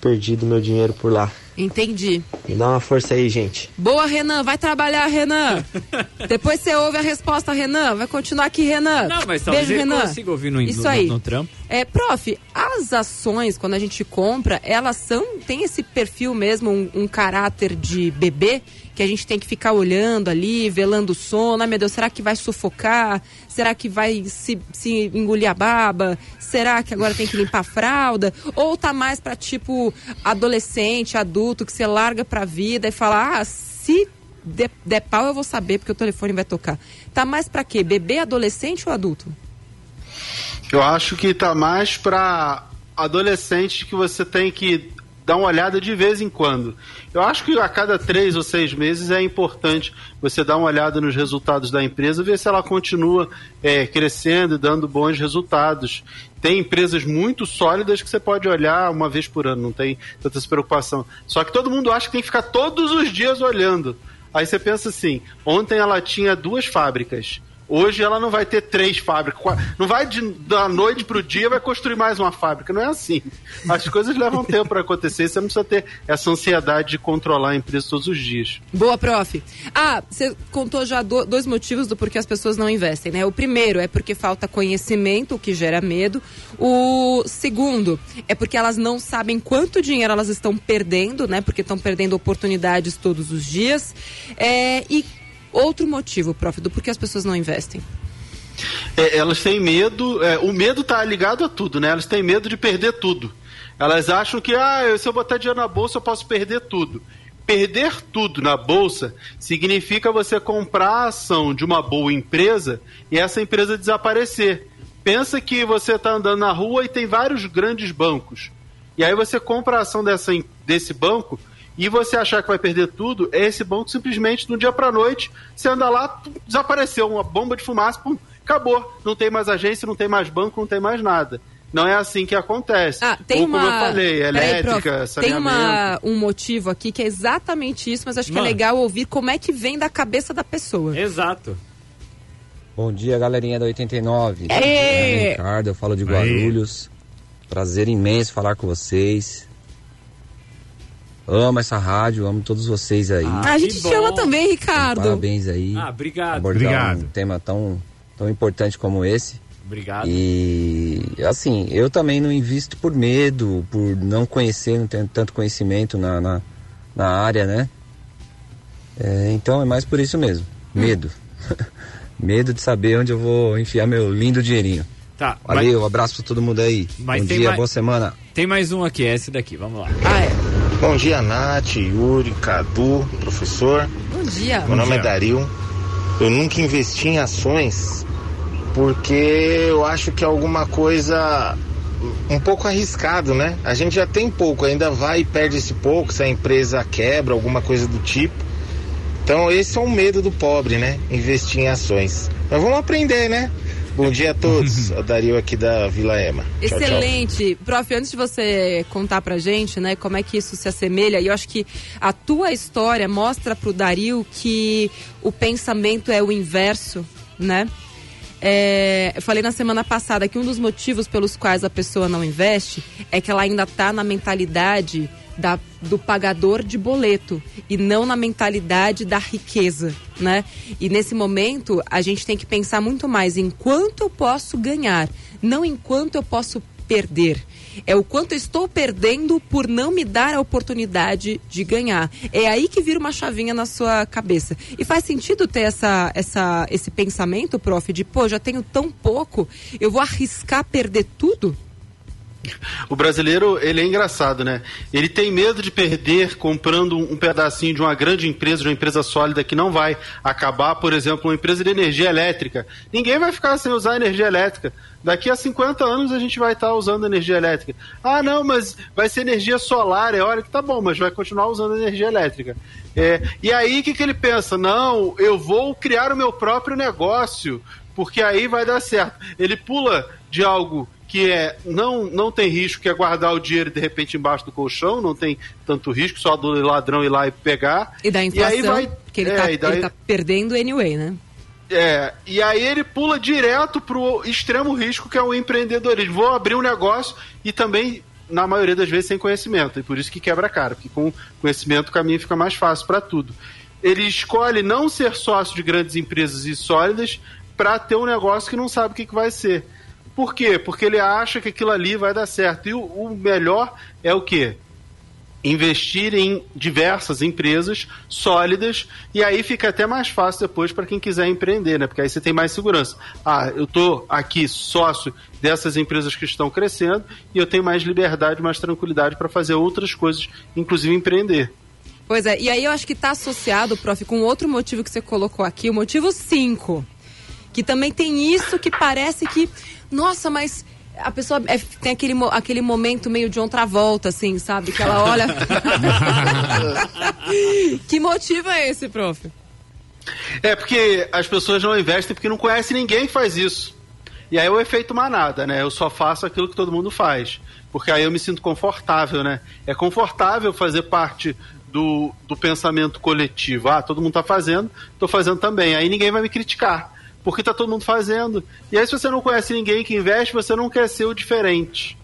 perdido meu dinheiro por lá. Entendi. Me dá uma força aí, gente. Boa, Renan. Vai trabalhar, Renan. Depois você ouve a resposta, Renan. Vai continuar aqui, Renan. Não, mas talvez Beijo, Renan. consiga ouvir no, Isso no, aí. no, no trampo. É, prof, as ações, quando a gente compra, elas são. Tem esse perfil mesmo, um, um caráter de bebê, que a gente tem que ficar olhando ali, velando o sono. Ai, meu Deus, será que vai sufocar? Será que vai se, se engolir a baba? Será que agora tem que limpar a fralda? Ou tá mais pra tipo adolescente, adulto, que você larga pra vida e fala, ah, se der, pau eu vou saber, porque o telefone vai tocar. Tá mais pra quê? Bebê, adolescente ou adulto? Eu acho que tá mais pra adolescente que você tem que dar uma olhada de vez em quando. Eu acho que a cada três ou seis meses é importante você dar uma olhada nos resultados da empresa, ver se ela continua é, crescendo e dando bons resultados. Tem empresas muito sólidas que você pode olhar uma vez por ano, não tem tanta preocupação. Só que todo mundo acha que tem que ficar todos os dias olhando. Aí você pensa assim: ontem ela tinha duas fábricas. Hoje ela não vai ter três fábricas. Não vai de, da noite para o dia vai construir mais uma fábrica. Não é assim. As coisas levam tempo para acontecer. Você não precisa ter essa ansiedade de controlar a empresa todos os dias. Boa, prof. Ah, você contou já do, dois motivos do porquê as pessoas não investem, né? O primeiro é porque falta conhecimento, o que gera medo. O segundo é porque elas não sabem quanto dinheiro elas estão perdendo, né? Porque estão perdendo oportunidades todos os dias. É, e outro motivo, prof, do porquê as pessoas não investem? É, elas têm medo, é, o medo está ligado a tudo, né? Elas têm medo de perder tudo. Elas acham que, ah, se eu botar dinheiro na bolsa, eu posso perder tudo. Perder tudo na bolsa significa você comprar a ação de uma boa empresa e essa empresa desaparecer. Pensa que você está andando na rua e tem vários grandes bancos. E aí você compra a ação dessa, desse banco e você achar que vai perder tudo, é esse banco simplesmente, de um dia para noite, você anda lá, desapareceu uma bomba de fumaça, pum, acabou. Não tem mais agência, não tem mais banco, não tem mais nada. Não é assim que acontece. Ah, tem Ou, uma... como eu falei, elétrica, Peraí, Tem uma, um motivo aqui que é exatamente isso, mas acho que Mano. é legal ouvir como é que vem da cabeça da pessoa. Exato. Bom dia, galerinha da 89. Ê! É Ricardo, eu falo de Guarulhos. Prazer imenso falar com vocês. Amo essa rádio, amo todos vocês aí. Ah, a gente te ama também, Ricardo. Parabéns aí. Ah, obrigado. Abordar Obrigado. um tema tão, tão importante como esse. Obrigado. E assim, eu também não invisto por medo, por não conhecer, não tenho tanto conhecimento na, na, na área, né? É, então é mais por isso mesmo. Medo. medo de saber onde eu vou enfiar meu lindo dinheirinho. Tá. Valeu, abraço pra todo mundo aí. Mas Bom dia, mais- boa semana. Tem mais um aqui, é esse daqui, vamos lá. Ah, é. Bom dia, Nath, Yuri, Cadu, professor. Bom dia. Meu nome é Dario. Eu nunca investi em ações porque eu acho que é alguma coisa um pouco arriscado, né? A gente já tem pouco, ainda vai e perde esse pouco se a empresa quebra, alguma coisa do tipo. Então esse é o medo do pobre, né? Investir em ações. Mas vamos aprender, né? Bom dia a todos. É o Dario aqui da Vila Ema. Tchau, tchau. Excelente. Prof, antes de você contar pra gente, né, como é que isso se assemelha, e eu acho que a tua história mostra pro Dario que o pensamento é o inverso, né? É, eu falei na semana passada que um dos motivos pelos quais a pessoa não investe é que ela ainda está na mentalidade da, do pagador de boleto e não na mentalidade da riqueza, né? E nesse momento a gente tem que pensar muito mais em quanto eu posso ganhar, não em quanto eu posso perder. É o quanto eu estou perdendo por não me dar a oportunidade de ganhar. É aí que vira uma chavinha na sua cabeça. E faz sentido ter essa, essa, esse pensamento, prof, de pô, já tenho tão pouco, eu vou arriscar perder tudo? O brasileiro, ele é engraçado, né? Ele tem medo de perder comprando um pedacinho de uma grande empresa, de uma empresa sólida que não vai acabar, por exemplo, uma empresa de energia elétrica. Ninguém vai ficar sem usar energia elétrica. Daqui a 50 anos a gente vai estar usando energia elétrica. Ah, não, mas vai ser energia solar. É hora que tá bom, mas vai continuar usando energia elétrica. É, e aí o que, que ele pensa? Não, eu vou criar o meu próprio negócio, porque aí vai dar certo. Ele pula de algo que é não, não tem risco, que é guardar o dinheiro de repente embaixo do colchão, não tem tanto risco, só do ladrão ir lá e pegar. E da inflação, aí vai, que ele, é, tá, e daí- ele tá perdendo anyway, né? é, e aí ele pula direto pro extremo risco que é o empreendedorismo. Vou abrir um negócio e também, na maioria das vezes, sem conhecimento. E por isso que quebra a cara, porque com conhecimento o caminho fica mais fácil para tudo. Ele escolhe não ser sócio de grandes empresas e sólidas para ter um negócio que não sabe o que, que vai ser. Por quê? Porque ele acha que aquilo ali vai dar certo. E o, o melhor é o quê? investir em diversas empresas sólidas e aí fica até mais fácil depois para quem quiser empreender, né? Porque aí você tem mais segurança. Ah, eu tô aqui sócio dessas empresas que estão crescendo e eu tenho mais liberdade, mais tranquilidade para fazer outras coisas, inclusive empreender. Pois é, e aí eu acho que está associado, prof, com outro motivo que você colocou aqui, o motivo 5. Que também tem isso que parece que, nossa, mas A pessoa é- tem aquele, aquele momento meio de outra volta, assim, sabe? Que ela olha. que motivo é esse, prof? É porque as pessoas não investem porque não conhecem ninguém que faz isso. E aí é o efeito manada, né? Eu só faço aquilo que todo mundo faz. Porque aí eu me sinto confortável, né? É confortável fazer parte do, do pensamento coletivo. Ah, todo mundo tá fazendo, tô fazendo também. Aí ninguém vai me criticar. Porque tá todo mundo fazendo. E aí, se você não conhece ninguém que investe, você não quer ser o diferente.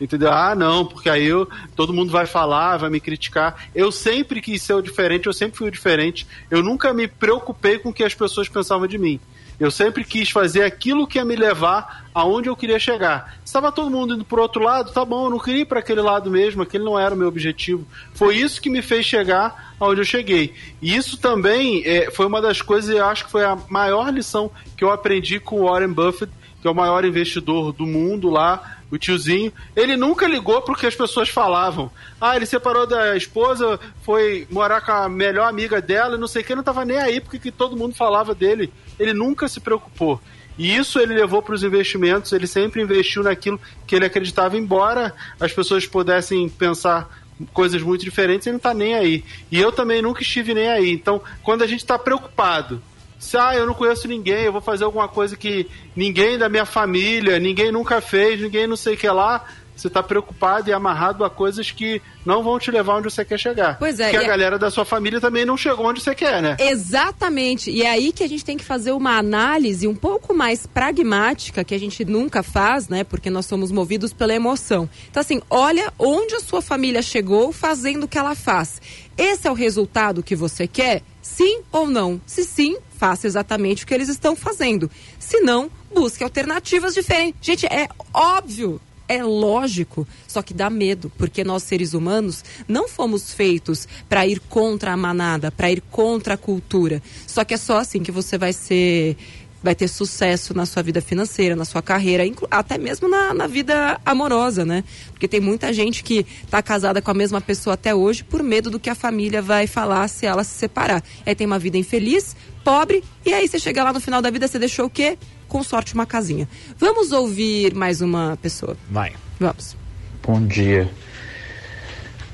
Entendeu? Ah, não, porque aí eu, todo mundo vai falar, vai me criticar. Eu sempre quis ser o diferente, eu sempre fui o diferente. Eu nunca me preocupei com o que as pessoas pensavam de mim. Eu sempre quis fazer aquilo que ia me levar aonde eu queria chegar. Estava todo mundo indo pro outro lado, tá bom, eu não queria ir para aquele lado mesmo, aquele não era o meu objetivo. Foi isso que me fez chegar aonde eu cheguei. E isso também é, foi uma das coisas, eu acho que foi a maior lição que eu aprendi com o Warren Buffett, que é o maior investidor do mundo lá, o tiozinho, ele nunca ligou pro que as pessoas falavam. Ah, ele separou da esposa, foi morar com a melhor amiga dela, não sei o que, não tava nem aí porque que todo mundo falava dele. Ele nunca se preocupou. E isso ele levou para os investimentos, ele sempre investiu naquilo que ele acreditava, embora as pessoas pudessem pensar coisas muito diferentes, ele não tá nem aí. E eu também nunca estive nem aí. Então, quando a gente está preocupado se ah, eu não conheço ninguém, eu vou fazer alguma coisa que ninguém da minha família, ninguém nunca fez, ninguém não sei o que lá. Você está preocupado e amarrado a coisas que não vão te levar onde você quer chegar. Pois é, Porque a é- galera da sua família também não chegou onde você quer, né? Exatamente. E é aí que a gente tem que fazer uma análise um pouco mais pragmática, que a gente nunca faz, né? Porque nós somos movidos pela emoção. Então, assim, olha onde a sua família chegou fazendo o que ela faz. Esse é o resultado que você quer? Sim ou não? Se sim, faça exatamente o que eles estão fazendo. Se não, busque alternativas diferentes. Gente, é óbvio é lógico, só que dá medo, porque nós seres humanos não fomos feitos para ir contra a manada, para ir contra a cultura. Só que é só assim que você vai ser vai ter sucesso na sua vida financeira, na sua carreira, até mesmo na, na vida amorosa, né? Porque tem muita gente que está casada com a mesma pessoa até hoje por medo do que a família vai falar se ela se separar. Aí tem uma vida infeliz, pobre, e aí você chega lá no final da vida, você deixou o quê? Com sorte uma casinha. Vamos ouvir mais uma pessoa. Vai. Vamos. Bom dia.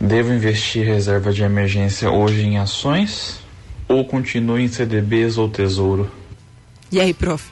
Devo investir reserva de emergência hoje em ações ou continuo em CDBs ou tesouro? E aí, prof?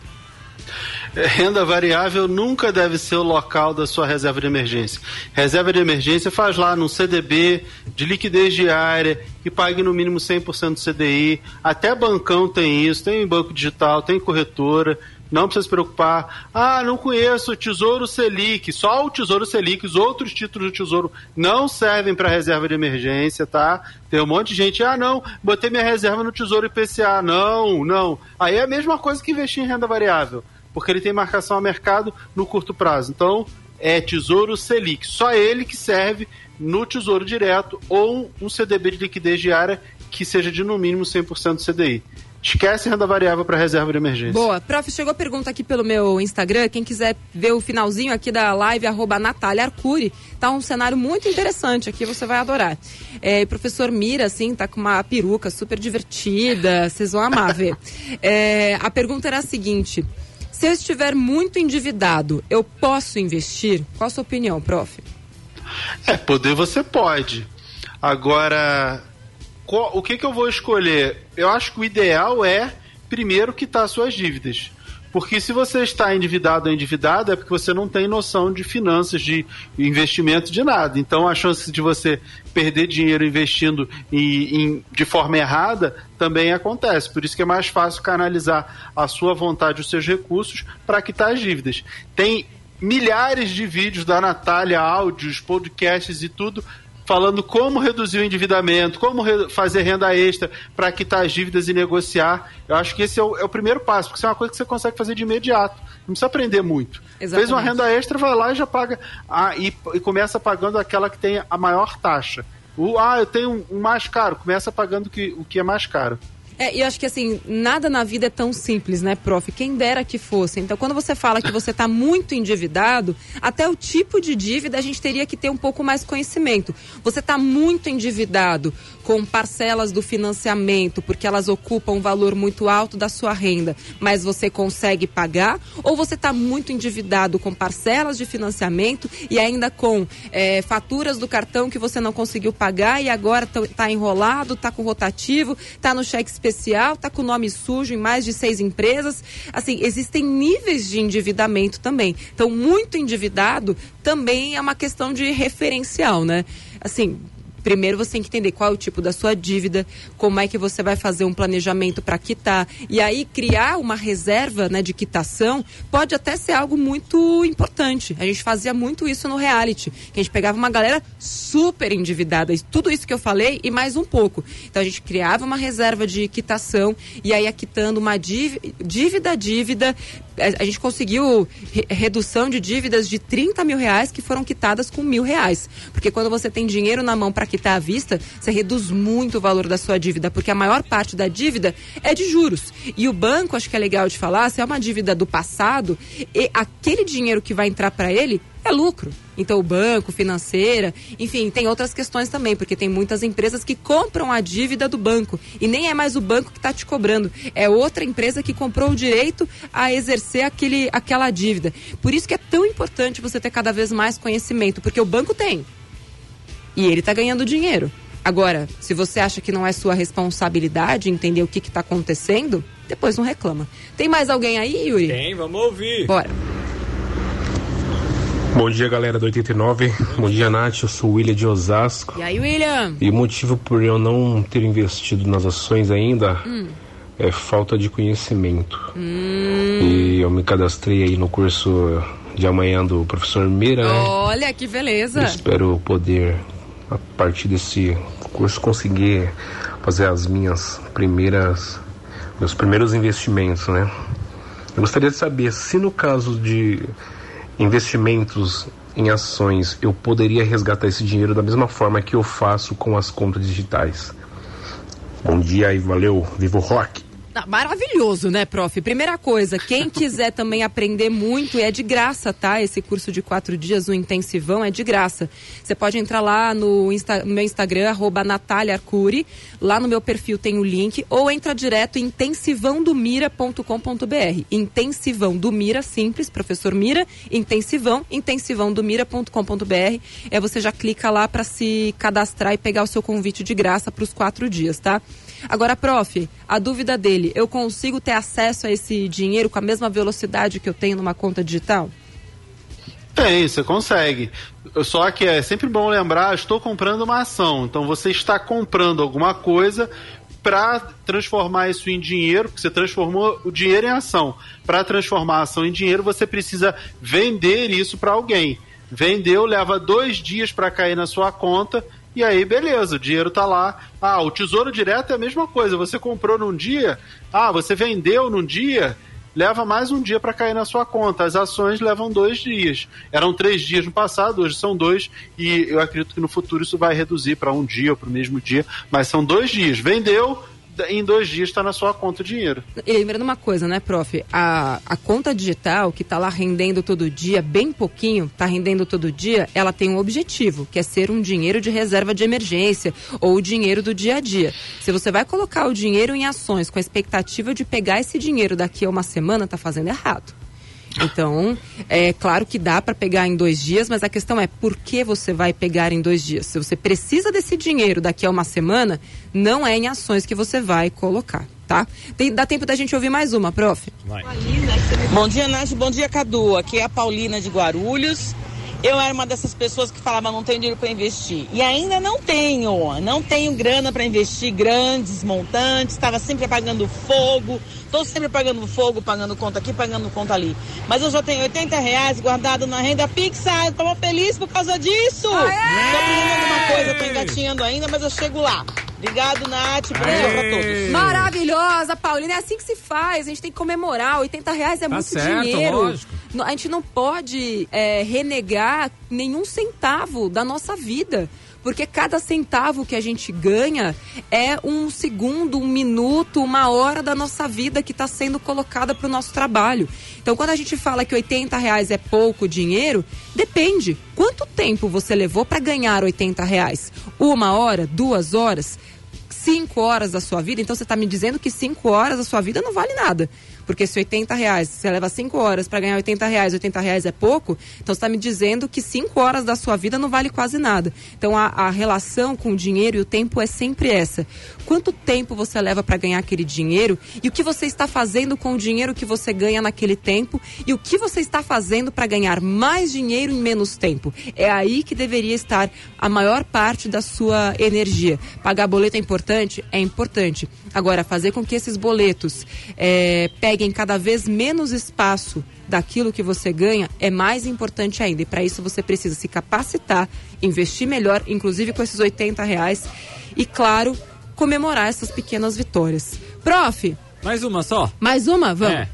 Renda variável nunca deve ser o local da sua reserva de emergência. Reserva de emergência faz lá no CDB, de liquidez diária, que pague no mínimo 100% do CDI. Até bancão tem isso, tem banco digital, tem corretora. Não precisa se preocupar. Ah, não conheço o Tesouro Selic. Só o Tesouro Selic, os outros títulos do Tesouro não servem para reserva de emergência, tá? Tem um monte de gente, ah, não, botei minha reserva no Tesouro IPCA. Não, não. Aí é a mesma coisa que investir em renda variável, porque ele tem marcação a mercado no curto prazo. Então, é Tesouro Selic. Só ele que serve no Tesouro Direto ou um CDB de liquidez diária que seja de no mínimo 100% do CDI. Esquece renda variável para reserva de emergência. Boa. Prof, chegou a pergunta aqui pelo meu Instagram. Quem quiser ver o finalzinho aqui da live, arroba Natália Arcuri. Tá um cenário muito interessante aqui, você vai adorar. É, professor Mira, assim, tá com uma peruca super divertida. Vocês vão amar ver. É, a pergunta era a seguinte. Se eu estiver muito endividado, eu posso investir? Qual a sua opinião, prof? É, poder você pode. Agora, o que, que eu vou escolher? Eu acho que o ideal é, primeiro, quitar suas dívidas. Porque se você está endividado ou endividada, é porque você não tem noção de finanças, de investimento, de nada. Então a chance de você perder dinheiro investindo em- em- de forma errada também acontece. Por isso que é mais fácil canalizar a sua vontade, os seus recursos, para quitar as dívidas. Tem milhares de vídeos da Natália, áudios, podcasts e tudo, falando como reduzir o endividamento, como re- fazer renda extra para quitar as dívidas e negociar. Eu acho que esse é o, é o primeiro passo, porque isso é uma coisa que você consegue fazer de imediato. Não precisa aprender muito. Exatamente. Fez uma renda extra, vai lá e já paga. Ah, e, e começa pagando aquela que tem a maior taxa. O, ah, eu tenho um, um mais caro, começa pagando que, o que é mais caro. É, e eu acho que assim, nada na vida é tão simples, né, prof? Quem dera que fosse. Então, quando você fala que você está muito endividado, até o tipo de dívida a gente teria que ter um pouco mais conhecimento. Você está muito endividado com parcelas do financiamento, porque elas ocupam um valor muito alto da sua renda, mas você consegue pagar? Ou você está muito endividado com parcelas de financiamento e ainda com é, faturas do cartão que você não conseguiu pagar e agora está enrolado, está com rotativo, está no cheque especial, está com o nome sujo em mais de seis empresas? Assim, existem níveis de endividamento também. Então, muito endividado também é uma questão de referencial, né? Assim, Primeiro você tem que entender qual é o tipo da sua dívida, como é que você vai fazer um planejamento para quitar. E aí criar uma reserva né, de quitação pode até ser algo muito importante. A gente fazia muito isso no reality, que a gente pegava uma galera super endividada. Tudo isso que eu falei e mais um pouco. Então a gente criava uma reserva de quitação e aí quitando uma dívida, dívida, a gente conseguiu re redução de dívidas de 30 mil reais que foram quitadas com mil reais. Porque quando você tem dinheiro na mão para quitar à vista, você reduz muito o valor da sua dívida, porque a maior parte da dívida é de juros. E o banco, acho que é legal de falar, se é uma dívida do passado, e aquele dinheiro que vai entrar para ele é lucro. Então, o banco, financeira, enfim, tem outras questões também, porque tem muitas empresas que compram a dívida do banco e nem é mais o banco que está te cobrando, é outra empresa que comprou o direito a exercer aquele, aquela dívida. Por isso que é tão importante você ter cada vez mais conhecimento, porque o banco tem e ele está ganhando dinheiro. Agora, se você acha que não é sua responsabilidade entender o que está acontecendo, depois não reclama. Tem mais alguém aí, Yuri? Tem, vamos ouvir. Bora. Bom dia, galera do 89. Bom dia, Nath. Eu sou o William de Osasco. E aí, William? E o motivo por eu não ter investido nas ações ainda hum. é falta de conhecimento. Hum. E eu me cadastrei aí no curso de amanhã do professor Mira. Né? Olha, que beleza. Eu espero poder, a partir desse curso, conseguir fazer as minhas primeiras, meus primeiros investimentos, né? Eu gostaria de saber se no caso de investimentos em ações, eu poderia resgatar esse dinheiro da mesma forma que eu faço com as contas digitais. Bom dia e valeu, vivo rock! Ah, maravilhoso, né, prof? Primeira coisa, quem quiser também aprender muito, é de graça, tá? Esse curso de quatro dias, o Intensivão, é de graça. Você pode entrar lá no, Insta, no meu Instagram, arroba Natália Arcuri. Lá no meu perfil tem o link. Ou entra direto em intensivãodomira.com.br. Intensivão do Mira, simples, professor Mira. Intensivão, intensivãodomira.com.br. É você já clica lá para se cadastrar e pegar o seu convite de graça para os quatro dias, tá? Agora, prof, a dúvida dele, eu consigo ter acesso a esse dinheiro com a mesma velocidade que eu tenho numa conta digital? Tem, você consegue. Só que é sempre bom lembrar, estou comprando uma ação. Então você está comprando alguma coisa para transformar isso em dinheiro, porque você transformou o dinheiro em ação. Para transformar a ação em dinheiro, você precisa vender isso para alguém. Vendeu, leva dois dias para cair na sua conta e aí, beleza, o dinheiro tá lá. Ah, o tesouro direto é a mesma coisa. Você comprou num dia, ah, você vendeu num dia, leva mais um dia para cair na sua conta. As ações levam dois dias. Eram três dias no passado, hoje são dois, e eu acredito que no futuro isso vai reduzir para um dia ou para o mesmo dia, mas são dois dias. Vendeu, em dois dias está na sua conta o dinheiro. E lembrando uma coisa, né, prof? A, a conta digital, que está lá rendendo todo dia, bem pouquinho, está rendendo todo dia, ela tem um objetivo, que é ser um dinheiro de reserva de emergência ou o dinheiro do dia a dia. Se você vai colocar o dinheiro em ações com a expectativa de pegar esse dinheiro daqui a uma semana, está fazendo errado. Então, é claro que dá para pegar em dois dias, mas a questão é por que você vai pegar em dois dias? Se você precisa desse dinheiro daqui a uma semana, não é em ações que você vai colocar, tá? Tem, dá tempo da gente ouvir mais uma, prof. Vai. Bom dia, Nath. Bom dia, Cadu. Aqui é a Paulina de Guarulhos. Eu era uma dessas pessoas que falava não tenho dinheiro para investir. E ainda não tenho. Não tenho grana para investir grandes montantes. Estava sempre apagando fogo. Estou sempre pagando fogo, pagando conta aqui, pagando conta ali. Mas eu já tenho 80 reais guardado na renda Pixar. Estou feliz por causa disso. Estou de alguma coisa, estou engatinhando ainda, mas eu chego lá. Obrigado, Nath. Bom dia pra todos. Maravilhosa, Paulina. É assim que se faz. A gente tem que comemorar. 80 reais é Tá muito certo, dinheiro. lógico. A gente não pode é, renegar nenhum centavo da nossa vida. Porque cada centavo que a gente ganha é um segundo, um minuto, uma hora da nossa vida que está sendo colocada para o nosso trabalho. Então, quando a gente fala que 80 reais é pouco dinheiro, depende. Quanto tempo você levou para ganhar 80 reais? Uma hora? Duas horas? Cinco horas da sua vida? Então, você está me dizendo que cinco horas da sua vida não vale nada. Porque se 80 reais, você leva 5 horas para ganhar 80 reais, 80 reais é pouco, então você está me dizendo que 5 horas da sua vida não vale quase nada. Então a, a relação com o dinheiro e o tempo é sempre essa. Quanto tempo você leva para ganhar aquele dinheiro e o que você está fazendo com o dinheiro que você ganha naquele tempo e o que você está fazendo para ganhar mais dinheiro em menos tempo. É aí que deveria estar a maior parte da sua energia. Pagar boleto é importante? É importante. Agora, fazer com que esses boletos é, peguem cada vez menos espaço daquilo que você ganha é mais importante ainda. E para isso você precisa se capacitar, investir melhor, inclusive com esses 80 reais. E, claro, comemorar essas pequenas vitórias. Prof. Mais uma só? Mais uma? Vamos. É.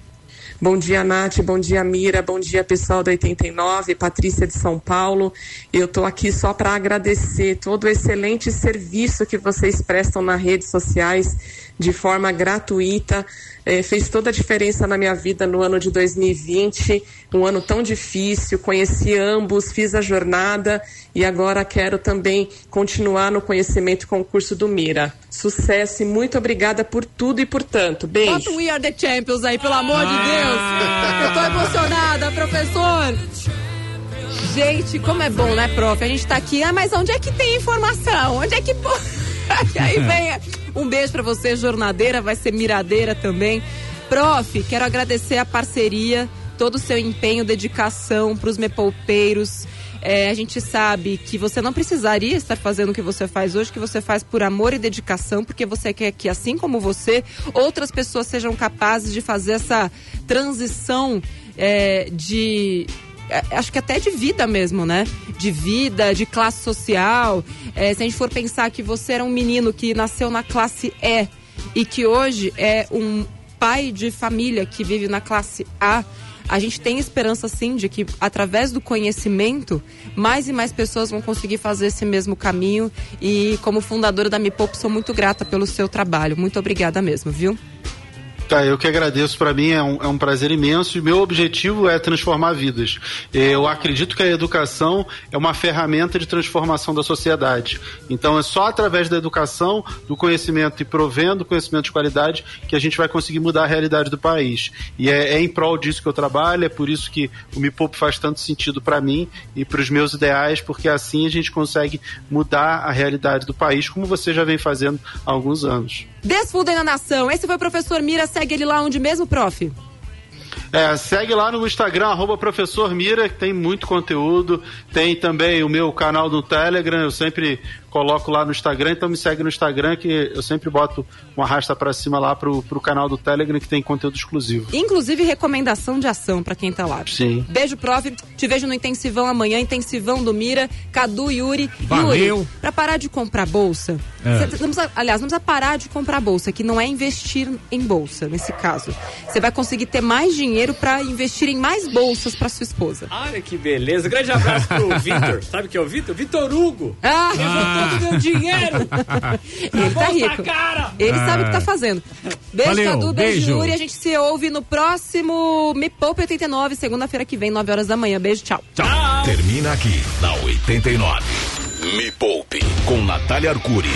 Bom dia, Nath. Bom dia, Mira. Bom dia, pessoal da 89, Patrícia de São Paulo. Eu estou aqui só para agradecer todo o excelente serviço que vocês prestam nas redes sociais de forma gratuita. É, fez toda a diferença na minha vida no ano de 2020, um ano tão difícil. Conheci ambos, fiz a jornada e agora quero também continuar no conhecimento com o curso do Mira. Sucesso e muito obrigada por tudo e por tanto. Beijo. Bota o We Are the Champions aí, pelo amor de Deus. Eu tô emocionada, professor. Gente, como é bom, né, prof? A gente tá aqui, ah, mas onde é que tem informação? Onde é que. e aí vem. Um beijo para você, jornadeira, vai ser miradeira também. Prof, quero agradecer a parceria, todo o seu empenho, dedicação para os mepolpeiros. É, a gente sabe que você não precisaria estar fazendo o que você faz hoje, que você faz por amor e dedicação, porque você quer que, assim como você, outras pessoas sejam capazes de fazer essa transição é, de acho que até de vida mesmo, né? De vida, de classe social. É, se a gente for pensar que você era um menino que nasceu na classe E e que hoje é um pai de família que vive na classe A, a gente tem esperança sim de que através do conhecimento mais e mais pessoas vão conseguir fazer esse mesmo caminho e como fundadora da Me Poupe sou muito grata pelo seu trabalho. Muito obrigada mesmo, viu? Tá, eu que agradeço. Para mim é um, é um prazer imenso e meu objetivo é transformar vidas. Eu acredito que a educação é uma ferramenta de transformação da sociedade. Então é só através da educação, do conhecimento e provendo conhecimento de qualidade que a gente vai conseguir mudar a realidade do país. E é, é em prol disso que eu trabalho, é por isso que o Me Poupe faz tanto sentido para mim e para os meus ideais, porque assim a gente consegue mudar a realidade do país, como você já vem fazendo há alguns anos. Desfundem na nação. Esse foi o professor Mira. Segue ele lá onde mesmo, prof? É, segue lá no Instagram, arroba professor Mira, que tem muito conteúdo. Tem também o meu canal do Telegram, eu sempre coloco lá no Instagram, então me segue no Instagram que eu sempre boto uma rasta para cima lá pro, pro canal do Telegram que tem conteúdo exclusivo. Inclusive recomendação de ação para quem tá lá. Sim. Beijo, prof. Te vejo no Intensivão amanhã, Intensivão do Mira, Cadu, Yuri. Valeu. Yuri, pra parar de comprar bolsa, É. cê- não precisa- aliás, não precisa parar de comprar bolsa, que não é investir em bolsa, nesse caso. Você vai conseguir ter mais dinheiro para investir em mais bolsas para sua esposa. Olha que beleza. Grande abraço pro Vitor. Sabe quem é o Vitor? Vitor Hugo. Ah! Levou todo o meu dinheiro. Ele tá rico. cara. Ele Ah. sabe o que tá fazendo. Beijo, Valeu, Cadu, beijo, beijo. Yuri. A gente se ouve no próximo Me Poupe 89, segunda-feira que vem, 9 horas da manhã. Beijo, tchau. Termina aqui na 89. Me Poupe com Natália Arcuri.